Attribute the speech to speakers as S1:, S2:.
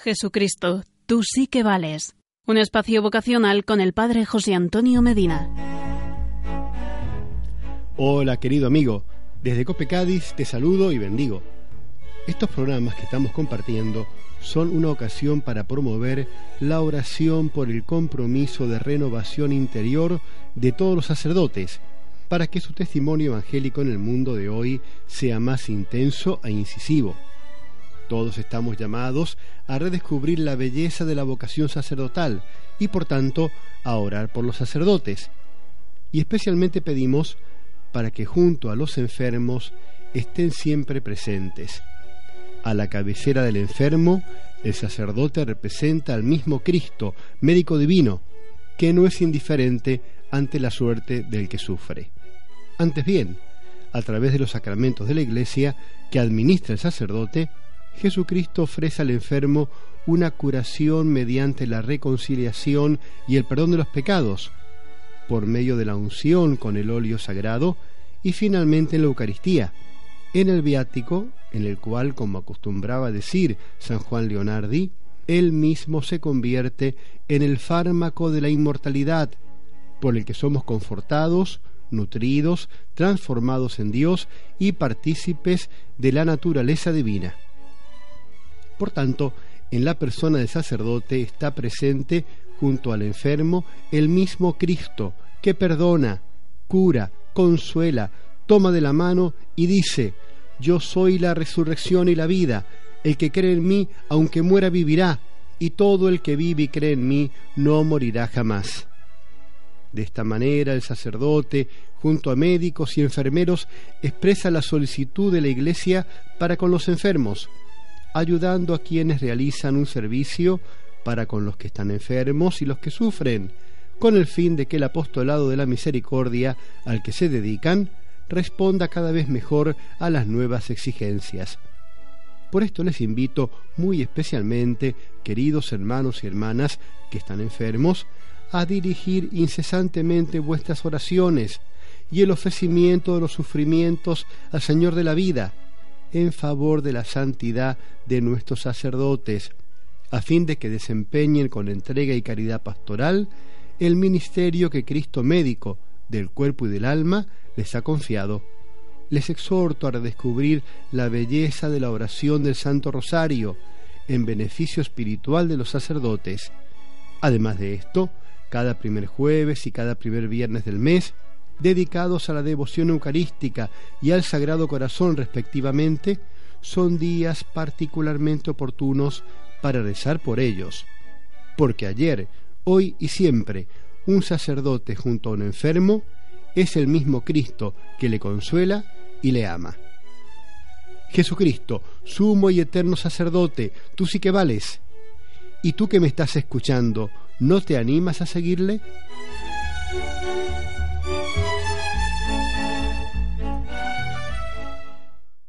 S1: Jesucristo, tú sí que vales. Un espacio vocacional con el Padre José Antonio Medina.
S2: Hola querido amigo, desde Cope Cádiz te saludo y bendigo. Estos programas que estamos compartiendo son una ocasión para promover la oración por el compromiso de renovación interior de todos los sacerdotes, para que su testimonio evangélico en el mundo de hoy sea más intenso e incisivo. Todos estamos llamados a redescubrir la belleza de la vocación sacerdotal y por tanto a orar por los sacerdotes. Y especialmente pedimos para que junto a los enfermos estén siempre presentes. A la cabecera del enfermo, el sacerdote representa al mismo Cristo, médico divino, que no es indiferente ante la suerte del que sufre. Antes bien, a través de los sacramentos de la Iglesia que administra el sacerdote, Jesucristo ofrece al enfermo una curación mediante la reconciliación y el perdón de los pecados, por medio de la unción con el óleo sagrado y finalmente en la Eucaristía, en el viático, en el cual, como acostumbraba decir San Juan Leonardi, él mismo se convierte en el fármaco de la inmortalidad, por el que somos confortados, nutridos, transformados en Dios y partícipes de la naturaleza divina. Por tanto, en la persona del sacerdote está presente junto al enfermo el mismo Cristo que perdona, cura, consuela, toma de la mano y dice, yo soy la resurrección y la vida, el que cree en mí, aunque muera, vivirá, y todo el que vive y cree en mí no morirá jamás. De esta manera el sacerdote, junto a médicos y enfermeros, expresa la solicitud de la Iglesia para con los enfermos, ayudando a quienes realizan un servicio para con los que están enfermos y los que sufren, con el fin de que el apostolado de la misericordia al que se dedican responda cada vez mejor a las nuevas exigencias. Por esto les invito muy especialmente, queridos hermanos y hermanas que están enfermos, a dirigir incesantemente vuestras oraciones y el ofrecimiento de los sufrimientos al Señor de la vida, en favor de la santidad de nuestros sacerdotes, a fin de que desempeñen con entrega y caridad pastoral el ministerio que Cristo médico del cuerpo y del alma les ha confiado. Les exhorto a redescubrir la belleza de la oración del Santo Rosario en beneficio espiritual de los sacerdotes. Además de esto, cada primer jueves y cada primer viernes del mes, dedicados a la devoción eucarística y al Sagrado Corazón respectivamente, son días particularmente oportunos para rezar por ellos. Porque ayer, hoy y siempre, un sacerdote junto a un enfermo es el mismo Cristo que le consuela y le ama. Jesucristo, sumo y eterno sacerdote, tú sí que vales. ¿Y tú que me estás escuchando, no te animas a seguirle?